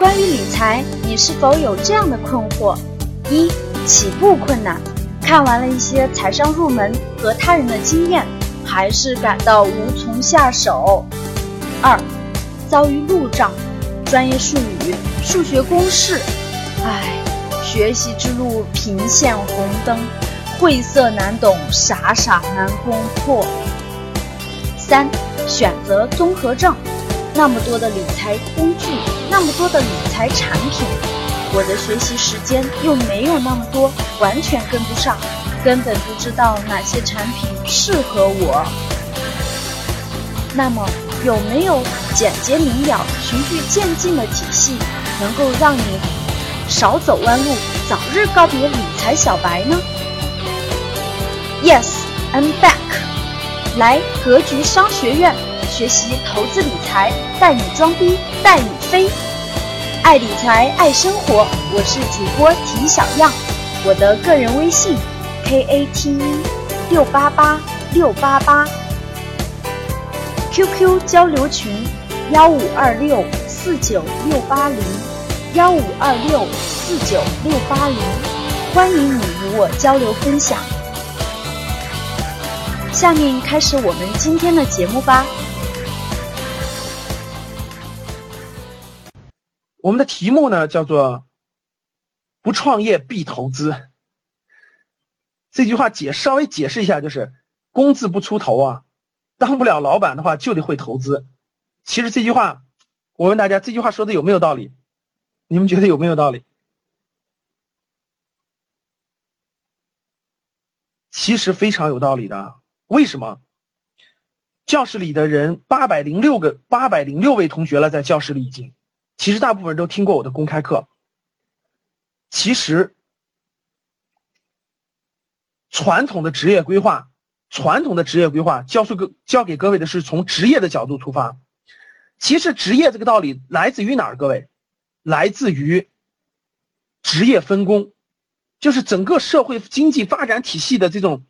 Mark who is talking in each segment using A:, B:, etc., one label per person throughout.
A: 关于理财，你是否有这样的困惑：一、起步困难，看完了一些财商入门和他人的经验，还是感到无从下手；二、遭遇路障，专业术语、数学公式，唉，学习之路频现红灯，晦涩难懂，傻傻难攻破；三、选择综合症。那么多的理财工具，那么多的理财产品，我的学习时间又没有那么多，完全跟不上，根本不知道哪些产品适合我。那么，有没有简洁明了、循序渐进的体系，能够让你少走弯路，早日告别理财小白呢？Yes, I'm back。来格局商学院。学习投资理财，带你装逼带你飞，爱理财爱生活，我是主播提小样，我的个人微信 k a t e 六八八六八八，QQ 交流群幺五二六四九六八零幺五二六四九六八零，欢迎你与我交流分享。下面开始我们今天的节目吧。
B: 我们的题目呢叫做“不创业必投资”。这句话解稍微解释一下，就是工字不出头啊，当不了老板的话就得会投资。其实这句话，我问大家，这句话说的有没有道理？你们觉得有没有道理？其实非常有道理的。为什么？教室里的人八百零六个，八百零六位同学了，在教室里已经。其实大部分人都听过我的公开课。其实，传统的职业规划，传统的职业规划，教授教给各位的是从职业的角度出发。其实职业这个道理来自于哪儿？各位，来自于职业分工，就是整个社会经济发展体系的这种，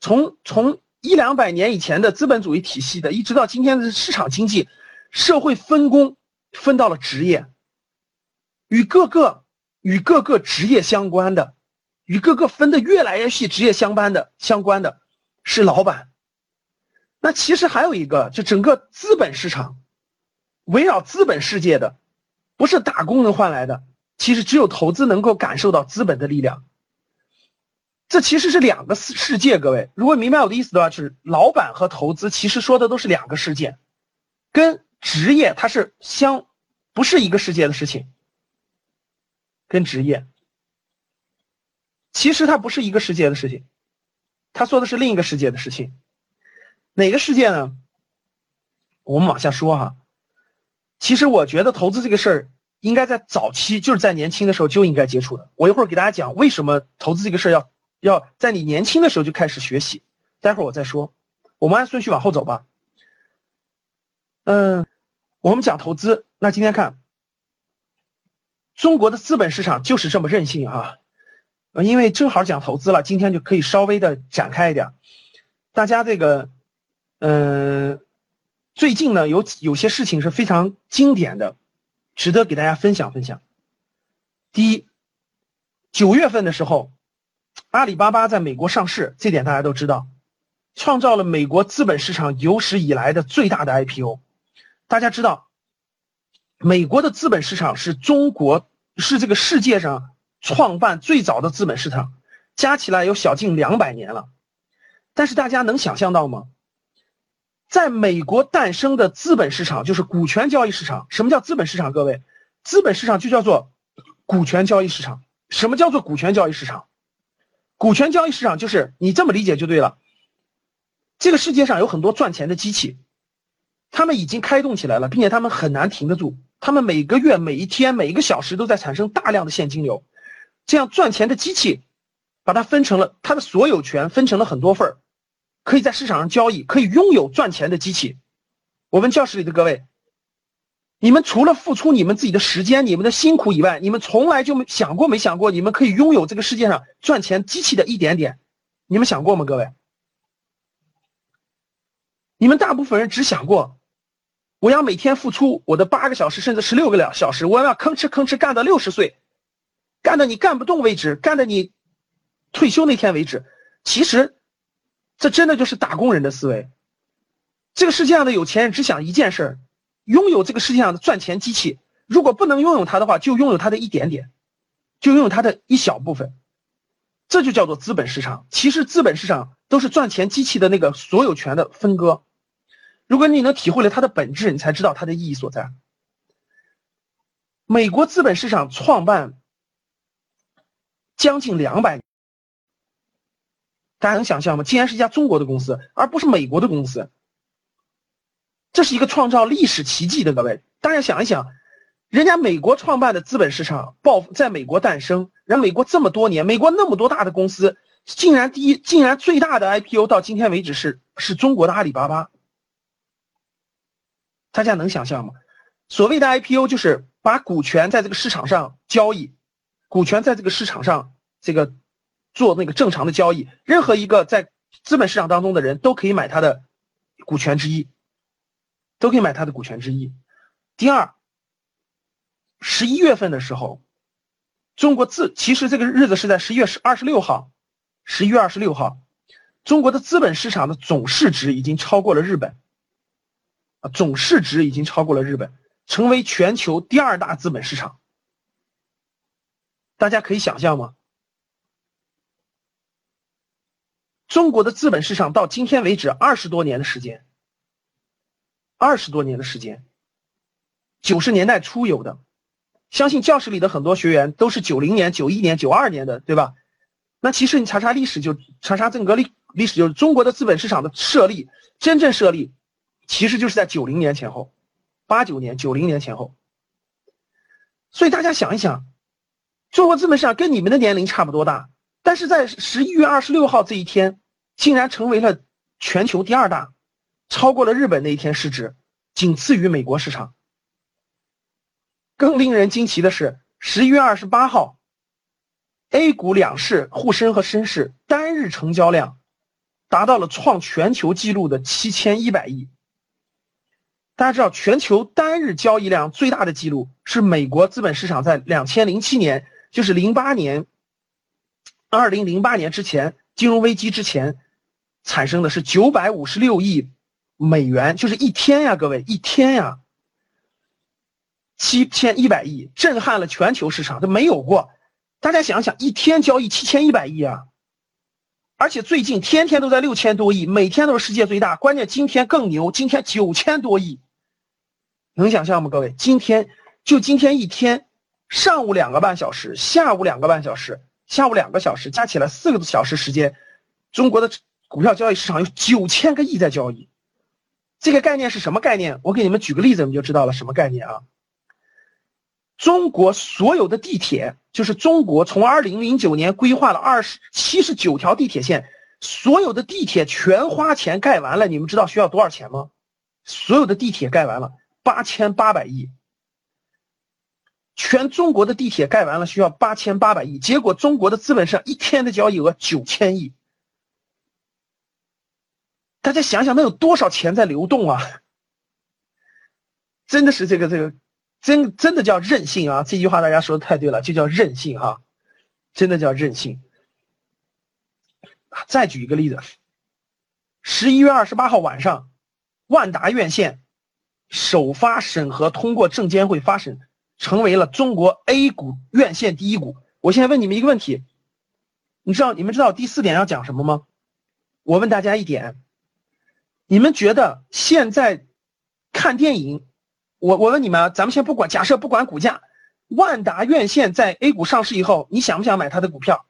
B: 从从一两百年以前的资本主义体系的，一直到今天的市场经济，社会分工。分到了职业，与各个与各个职业相关的，与各个分的越来越细职业相关的相关的，是老板。那其实还有一个，就整个资本市场，围绕资本世界的，不是打工能换来的。其实只有投资能够感受到资本的力量。这其实是两个世世界，各位，如果明白我的意思的话，就是老板和投资其实说的都是两个世界，跟。职业它是相，不是一个世界的事情，跟职业，其实它不是一个世界的事情，他说的是另一个世界的事情，哪个世界呢？我们往下说哈。其实我觉得投资这个事儿，应该在早期，就是在年轻的时候就应该接触的。我一会儿给大家讲为什么投资这个事儿要要在你年轻的时候就开始学习，待会儿我再说。我们按顺序往后走吧。嗯。我们讲投资，那今天看中国的资本市场就是这么任性啊！因为正好讲投资了，今天就可以稍微的展开一点。大家这个，嗯，最近呢有有些事情是非常经典的，值得给大家分享分享。第一，九月份的时候，阿里巴巴在美国上市，这点大家都知道，创造了美国资本市场有史以来的最大的 IPO。大家知道，美国的资本市场是中国是这个世界上创办最早的资本市场，加起来有小近两百年了。但是大家能想象到吗？在美国诞生的资本市场就是股权交易市场。什么叫资本市场？各位，资本市场就叫做股权交易市场。什么叫做股权交易市场？股权交易市场就是你这么理解就对了。这个世界上有很多赚钱的机器。他们已经开动起来了，并且他们很难停得住。他们每个月、每一天、每一个小时都在产生大量的现金流。这样赚钱的机器，把它分成了它的所有权，分成了很多份儿，可以在市场上交易，可以拥有赚钱的机器。我问教室里的各位，你们除了付出你们自己的时间、你们的辛苦以外，你们从来就没想过没想过，你们可以拥有这个世界上赚钱机器的一点点？你们想过吗？各位，你们大部分人只想过。我要每天付出我的八个小时甚至十六个两小时，我要吭哧吭哧干到六十岁，干到你干不动为止，干到你退休那天为止。其实，这真的就是打工人的思维。这个世界上的有钱人只想一件事儿：拥有这个世界上的赚钱机器。如果不能拥有它的话，就拥有它的一点点，就拥有它的一小部分。这就叫做资本市场。其实资本市场都是赚钱机器的那个所有权的分割。如果你能体会了它的本质，你才知道它的意义所在。美国资本市场创办将近两百年，大家能想象吗？竟然是一家中国的公司，而不是美国的公司。这是一个创造历史奇迹的，各位，大家想一想，人家美国创办的资本市场爆在美国诞生，人美国这么多年，美国那么多大的公司，竟然第一，竟然最大的 IPO 到今天为止是是中国的阿里巴巴。大家能想象吗？所谓的 IPO 就是把股权在这个市场上交易，股权在这个市场上这个做那个正常的交易，任何一个在资本市场当中的人都可以买他的股权之一，都可以买他的股权之一。第二，十一月份的时候，中国自其实这个日子是在十一月十二十六号，十一月二十六号，中国的资本市场的总市值已经超过了日本。总市值已经超过了日本，成为全球第二大资本市场。大家可以想象吗？中国的资本市场到今天为止二十多年的时间，二十多年的时间，九十年代初有的，相信教室里的很多学员都是九零年、九一年、九二年的，对吧？那其实你查查历史，就查查整个历历史，就是中国的资本市场的设立，真正设立。其实就是在九零年前后，八九年、九零年前后。所以大家想一想，中国资本市场跟你们的年龄差不多大，但是在十一月二十六号这一天，竟然成为了全球第二大，超过了日本那一天市值，仅次于美国市场。更令人惊奇的是，十一月二十八号，A 股两市沪深和深市单日成交量达到了创全球纪录的七千一百亿。大家知道，全球单日交易量最大的记录是美国资本市场在两千零七年，就是零八年，二零零八年之前金融危机之前，产生的是九百五十六亿美元，就是一天呀，各位一天呀，七千一百亿，震撼了全球市场，这没有过。大家想想，一天交易七千一百亿啊！而且最近天天都在六千多亿，每天都是世界最大。关键今天更牛，今天九千多亿，能想象吗？各位，今天就今天一天，上午两个半小时，下午两个半小时，下午两个小时，加起来四个小时时间，中国的股票交易市场有九千个亿在交易。这个概念是什么概念？我给你们举个例子，你们就知道了什么概念啊？中国所有的地铁。就是中国从二零零九年规划了二十七十九条地铁线，所有的地铁全花钱盖完了，你们知道需要多少钱吗？所有的地铁盖完了八千八百亿，全中国的地铁盖完了需要八千八百亿，结果中国的资本市场一天的交易额九千亿，大家想想那有多少钱在流动啊？真的是这个这个。真真的叫任性啊！这句话大家说的太对了，就叫任性哈，真的叫任性。再举一个例子，十一月二十八号晚上，万达院线首发审核通过证监会发审，成为了中国 A 股院线第一股。我现在问你们一个问题，你知道你们知道第四点要讲什么吗？我问大家一点，你们觉得现在看电影？我我问你们，咱们先不管，假设不管股价，万达院线在 A 股上市以后，你想不想买它的股票？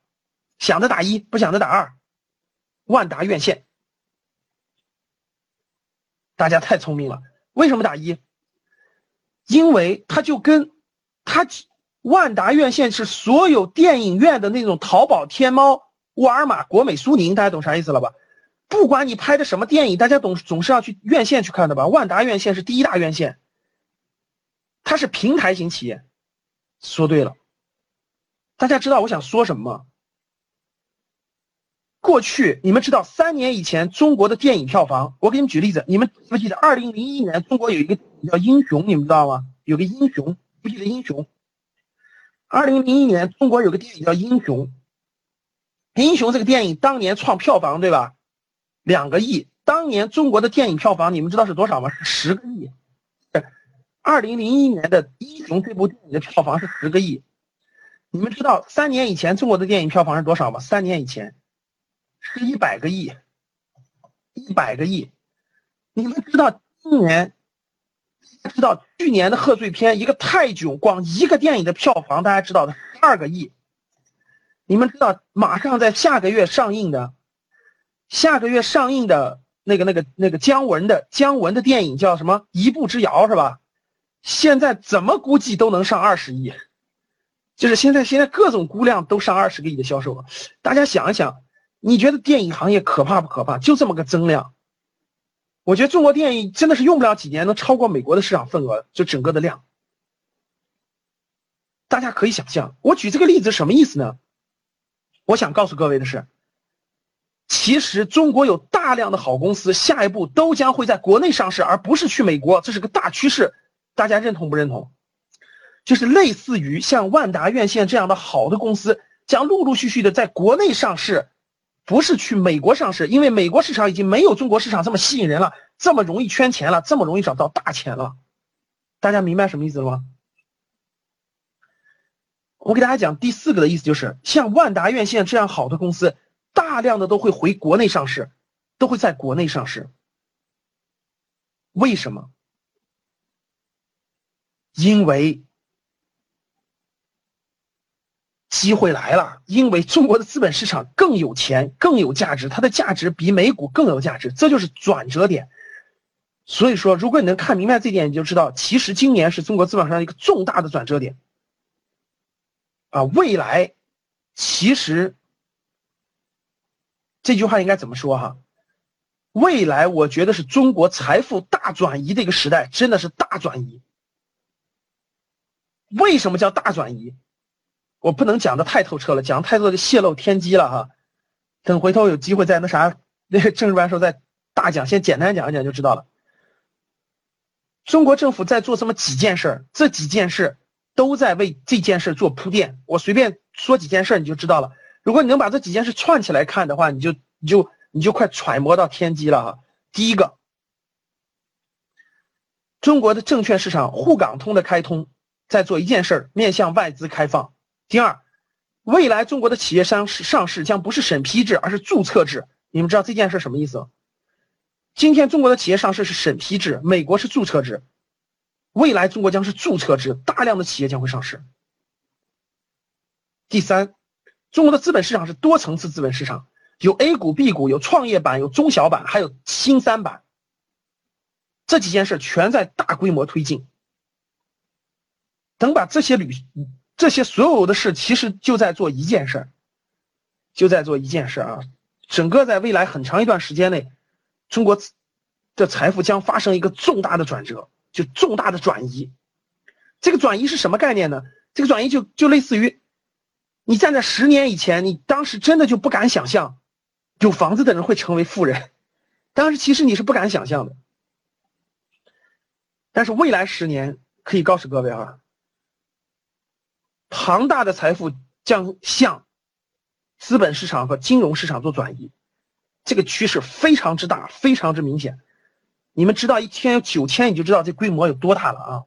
B: 想的打一，不想的打二。万达院线，大家太聪明了。为什么打一？因为它就跟它万达院线是所有电影院的那种淘宝、天猫、沃尔玛、国美、苏宁，大家懂啥意思了吧？不管你拍的什么电影，大家总总是要去院线去看的吧？万达院线是第一大院线。它是平台型企业，说对了。大家知道我想说什么吗？过去你们知道三年以前中国的电影票房，我给你们举例子，你们记不记得二零零一年中国有一个叫《英雄》，你们知道吗？有个英雄，不记得英雄。二零零一年，中国有个电影叫《英雄》，《英雄》这个电影当年创票房对吧？两个亿。当年中国的电影票房，你们知道是多少吗？是十个亿。二零零一年的《英雄》这部电影的票房是十个亿。你们知道三年以前中国的电影票房是多少吗？三年以前是一百个亿，一百个亿。你们知道今年？知道去年的贺岁片一个泰囧，光一个电影的票房，大家知道的十二个亿。你们知道马上在下个月上映的，下个月上映的那个那个那个姜文的姜文的电影叫什么？一步之遥是吧？现在怎么估计都能上二十亿，就是现在现在各种估量都上二十个亿的销售额。大家想一想，你觉得电影行业可怕不可怕？就这么个增量。我觉得中国电影真的是用不了几年能超过美国的市场份额，就整个的量。大家可以想象，我举这个例子什么意思呢？我想告诉各位的是，其实中国有大量的好公司，下一步都将会在国内上市，而不是去美国，这是个大趋势。大家认同不认同？就是类似于像万达院线这样的好的公司，将陆陆续续的在国内上市。不是去美国上市，因为美国市场已经没有中国市场这么吸引人了，这么容易圈钱了，这么容易找到大钱了。大家明白什么意思了吗？我给大家讲第四个的意思，就是像万达院线这样好的公司，大量的都会回国内上市，都会在国内上市。为什么？因为。机会来了，因为中国的资本市场更有钱、更有价值，它的价值比美股更有价值，这就是转折点。所以说，如果你能看明白这点，你就知道，其实今年是中国资本上一个重大的转折点。啊，未来其实这句话应该怎么说哈？未来我觉得是中国财富大转移的一个时代，真的是大转移。为什么叫大转移？我不能讲的太透彻了，讲太多就泄露天机了哈。等回头有机会在那啥那个政治班时候再大讲，先简单讲一讲就知道了。中国政府在做这么几件事，这几件事都在为这件事做铺垫。我随便说几件事你就知道了。如果你能把这几件事串起来看的话，你就你就你就快揣摩到天机了哈。第一个，中国的证券市场沪港通的开通，在做一件事儿面向外资开放。第二，未来中国的企业上市上市将不是审批制，而是注册制。你们知道这件事什么意思？今天中国的企业上市是审批制，美国是注册制，未来中国将是注册制，大量的企业将会上市。第三，中国的资本市场是多层次资本市场，有 A 股、B 股，有创业板，有中小板，还有新三板。这几件事全在大规模推进。等把这些捋。这些所有的事其实就在做一件事儿，就在做一件事啊！整个在未来很长一段时间内，中国的财富将发生一个重大的转折，就重大的转移。这个转移是什么概念呢？这个转移就就类似于，你站在十年以前，你当时真的就不敢想象，有房子的人会成为富人，当时其实你是不敢想象的。但是未来十年可以告诉各位啊。庞大的财富将向资本市场和金融市场做转移，这个趋势非常之大，非常之明显。你们知道一天有九千，你就知道这规模有多大了啊！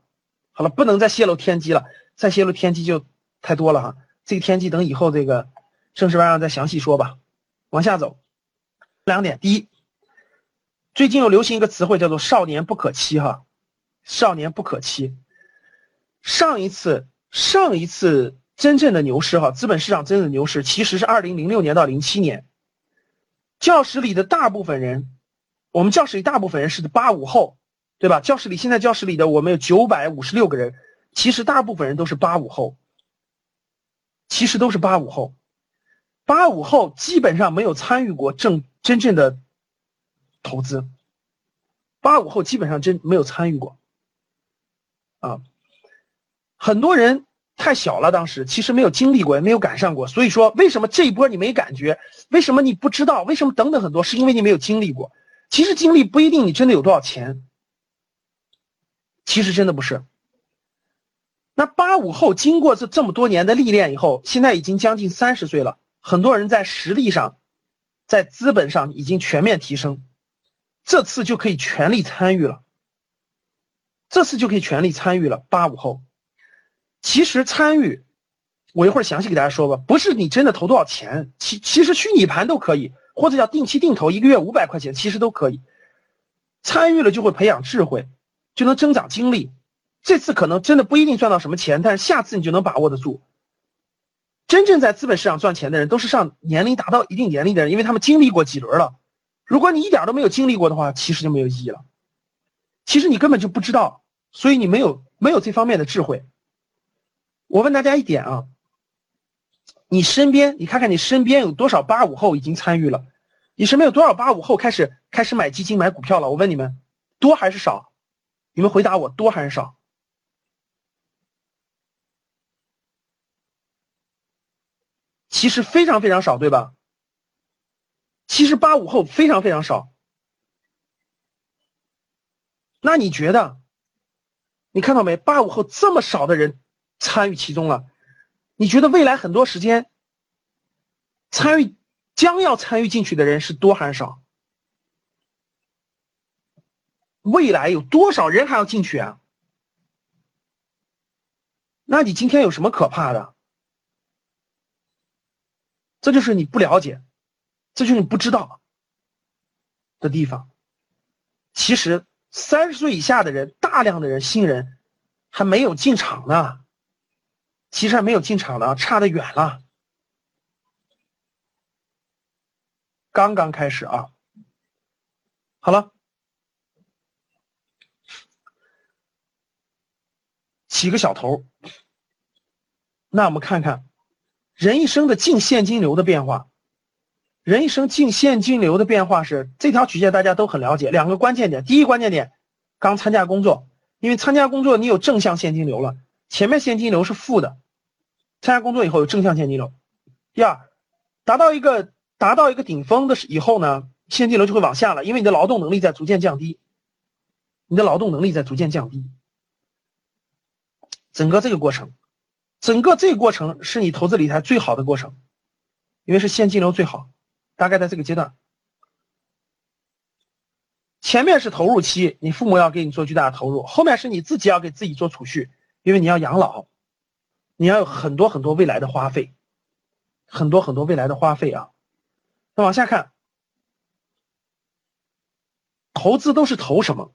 B: 好了，不能再泄露天机了，再泄露天机就太多了哈。这个天机等以后这个正式班上再详细说吧。往下走，两点：第一，最近又流行一个词汇叫做“少年不可欺”哈，“少年不可欺”。上一次。上一次真正的牛市，哈，资本市场真正的牛市其实是二零零六年到零七年。教室里的大部分人，我们教室里大部分人是八五后，对吧？教室里现在教室里的我们有九百五十六个人，其实大部分人都是八五后，其实都是八五后。八五后基本上没有参与过正真正的投资，八五后基本上真没有参与过，啊。很多人太小了，当时其实没有经历过，也没有赶上过。所以说，为什么这一波你没感觉？为什么你不知道？为什么等等很多？是因为你没有经历过。其实经历不一定你真的有多少钱，其实真的不是。那八五后经过这这么多年的历练以后，现在已经将近三十岁了，很多人在实力上，在资本上已经全面提升，这次就可以全力参与了。这次就可以全力参与了。八五后，其实参与，我一会儿详细给大家说吧。不是你真的投多少钱，其其实虚拟盘都可以，或者叫定期定投，一个月五百块钱，其实都可以。参与了就会培养智慧，就能增长经历。这次可能真的不一定赚到什么钱，但是下次你就能把握得住。真正在资本市场赚钱的人，都是上年龄达到一定年龄的人，因为他们经历过几轮了。如果你一点都没有经历过的话，其实就没有意义了。其实你根本就不知道，所以你没有没有这方面的智慧。我问大家一点啊，你身边你看看你身边有多少八五后已经参与了？你身边有多少八五后开始开始买基金买股票了？我问你们，多还是少？你们回答我，多还是少？其实非常非常少，对吧？其实八五后非常非常少。那你觉得，你看到没？八五后这么少的人参与其中了，你觉得未来很多时间参与将要参与进去的人是多还是少？未来有多少人还要进去啊？那你今天有什么可怕的？这就是你不了解，这就是你不知道的地方。其实。三十岁以下的人，大量的人新人还没有进场呢，其实还没有进场呢，差得远了，刚刚开始啊。好了，起个小头，那我们看看人一生的净现金流的变化。人一生净现金流的变化是这条曲线，大家都很了解。两个关键点，第一关键点，刚参加工作，因为参加工作你有正向现金流了，前面现金流是负的，参加工作以后有正向现金流。第二，达到一个达到一个顶峰的以后呢，现金流就会往下了，因为你的劳动能力在逐渐降低，你的劳动能力在逐渐降低。整个这个过程，整个这个过程是你投资理财最好的过程，因为是现金流最好。大概在这个阶段，前面是投入期，你父母要给你做巨大的投入；后面是你自己要给自己做储蓄，因为你要养老，你要有很多很多未来的花费，很多很多未来的花费啊。那往下看，投资都是投什么？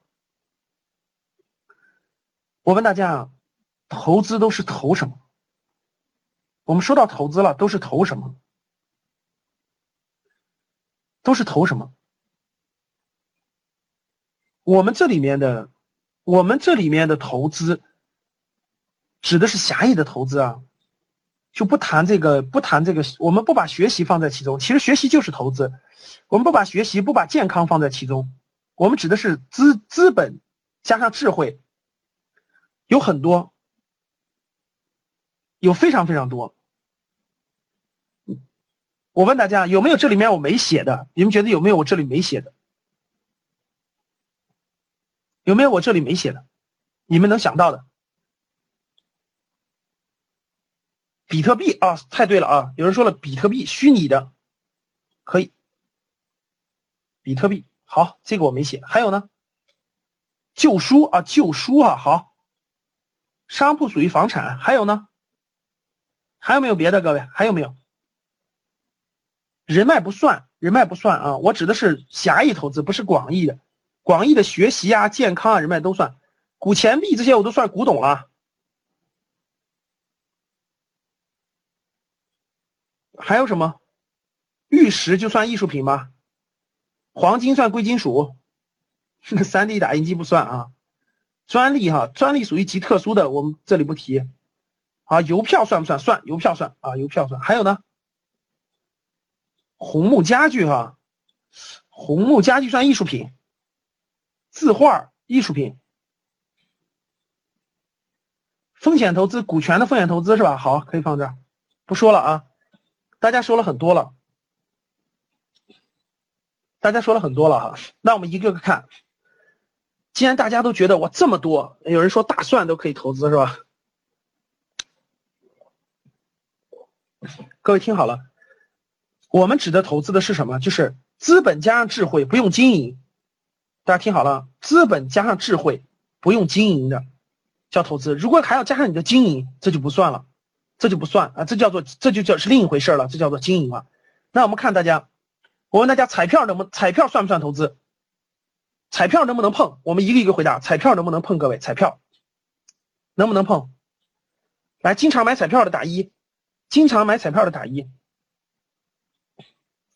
B: 我问大家啊，投资都是投什么？我们说到投资了，都是投什么？都是投什么？我们这里面的，我们这里面的投资，指的是狭义的投资啊，就不谈这个，不谈这个，我们不把学习放在其中。其实学习就是投资，我们不把学习，不把健康放在其中，我们指的是资资本加上智慧，有很多，有非常非常多。我问大家有没有这里面我没写的？你们觉得有没有我这里没写的？有没有我这里没写的？你们能想到的？比特币啊，太对了啊！有人说了，比特币虚拟的，可以。比特币好，这个我没写。还有呢？旧书啊，旧书啊，好。商铺属于房产，还有呢？还有没有别的？各位还有没有？人脉不算，人脉不算啊！我指的是狭义投资，不是广义的。广义的学习啊、健康啊、人脉都算。古钱币这些我都算古董了。还有什么？玉石就算艺术品吗？黄金算贵金属？三 D 打印机不算啊。专利哈，专利属于极特殊的，我们这里不提。啊，邮票算不算？算，邮票算啊，邮票算。还有呢？红木家具哈，红木家具算艺术品，字画艺术品，风险投资股权的风险投资是吧？好，可以放这儿，不说了啊。大家说了很多了，大家说了很多了哈。那我们一个个看，既然大家都觉得我这么多，有人说大蒜都可以投资是吧？各位听好了，我们指的投资的是什么？就是资本加上智慧，不用经营。大家听好了，资本加上智慧，不用经营的叫投资。如果还要加上你的经营，这就不算了，这就不算啊，这叫做这就叫是另一回事了，这叫做经营了。那我们看大家，我问大家，彩票能不彩票算不算投资？彩票能不能碰？我们一个一个回答。彩票能不能碰？各位，彩票能不能碰？来，经常买彩票的打一，经常买彩票的打一。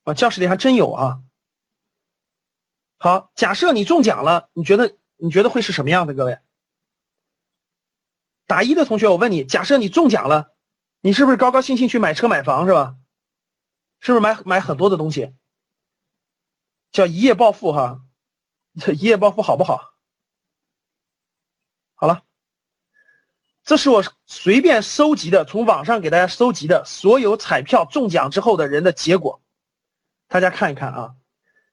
B: 啊，教室里还真有啊。好，假设你中奖了，你觉得你觉得会是什么样的？各位，打一的同学，我问你，假设你中奖了，你是不是高高兴兴去买车买房是吧？是不是买买很多的东西？叫一夜暴富哈。这一夜暴富好不好？好了，这是我随便搜集的，从网上给大家搜集的所有彩票中奖之后的人的结果，大家看一看啊。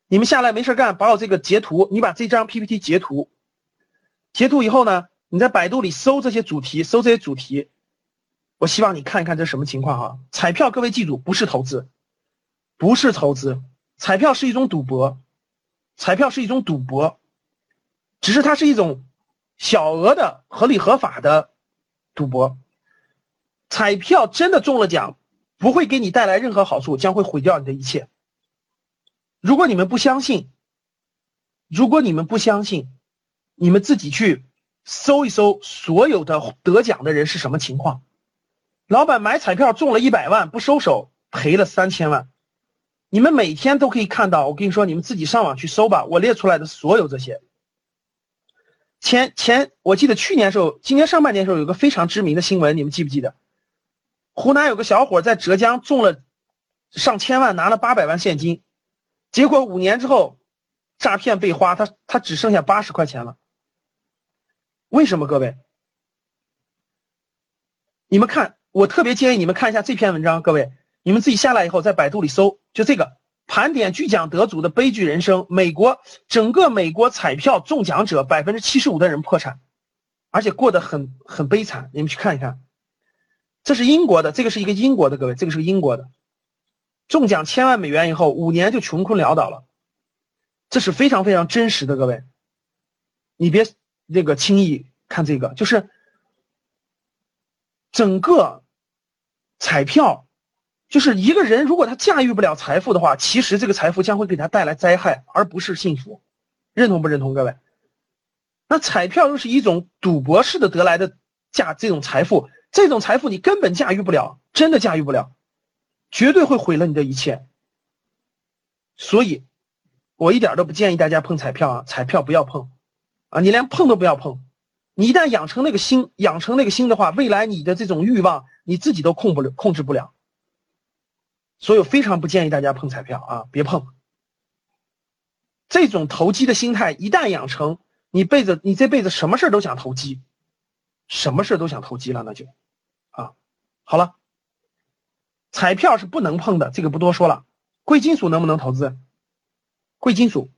B: 你们下来没事干，把我这个截图，你把这张 PPT 截图，截图以后呢，你在百度里搜这些主题，搜这些主题，我希望你看一看这什么情况哈。彩票，各位记住，不是投资，不是投资，彩票是一种赌博。彩票是一种赌博，只是它是一种小额的、合理合法的赌博。彩票真的中了奖，不会给你带来任何好处，将会毁掉你的一切。如果你们不相信，如果你们不相信，你们自己去搜一搜所有的得奖的人是什么情况。老板买彩票中了一百万，不收手，赔了三千万。你们每天都可以看到，我跟你说，你们自己上网去搜吧。我列出来的所有这些，前前我记得去年时候，今年上半年时候有个非常知名的新闻，你们记不记得？湖南有个小伙在浙江中了上千万，拿了八百万现金，结果五年之后诈骗被花，他他只剩下八十块钱了。为什么？各位，你们看，我特别建议你们看一下这篇文章，各位。你们自己下来以后，在百度里搜，就这个盘点巨奖得主的悲剧人生。美国整个美国彩票中奖者百分之七十五的人破产，而且过得很很悲惨。你们去看一看，这是英国的，这个是一个英国的，各位，这个是英国的，中奖千万美元以后，五年就穷困潦倒了。这是非常非常真实的，各位，你别那个轻易看这个，就是整个彩票。就是一个人，如果他驾驭不了财富的话，其实这个财富将会给他带来灾害，而不是幸福。认同不认同，各位？那彩票又是一种赌博式的得来的价，这种财富，这种财富你根本驾驭不了，真的驾驭不了，绝对会毁了你的一切。所以，我一点都不建议大家碰彩票啊，彩票不要碰，啊，你连碰都不要碰。你一旦养成那个心，养成那个心的话，未来你的这种欲望，你自己都控不了，控制不了。所以非常不建议大家碰彩票啊，别碰。这种投机的心态一旦养成，你辈子你这辈子什么事都想投机，什么事都想投机了，那就啊，好了。彩票是不能碰的，这个不多说了。贵金属能不能投资？贵金属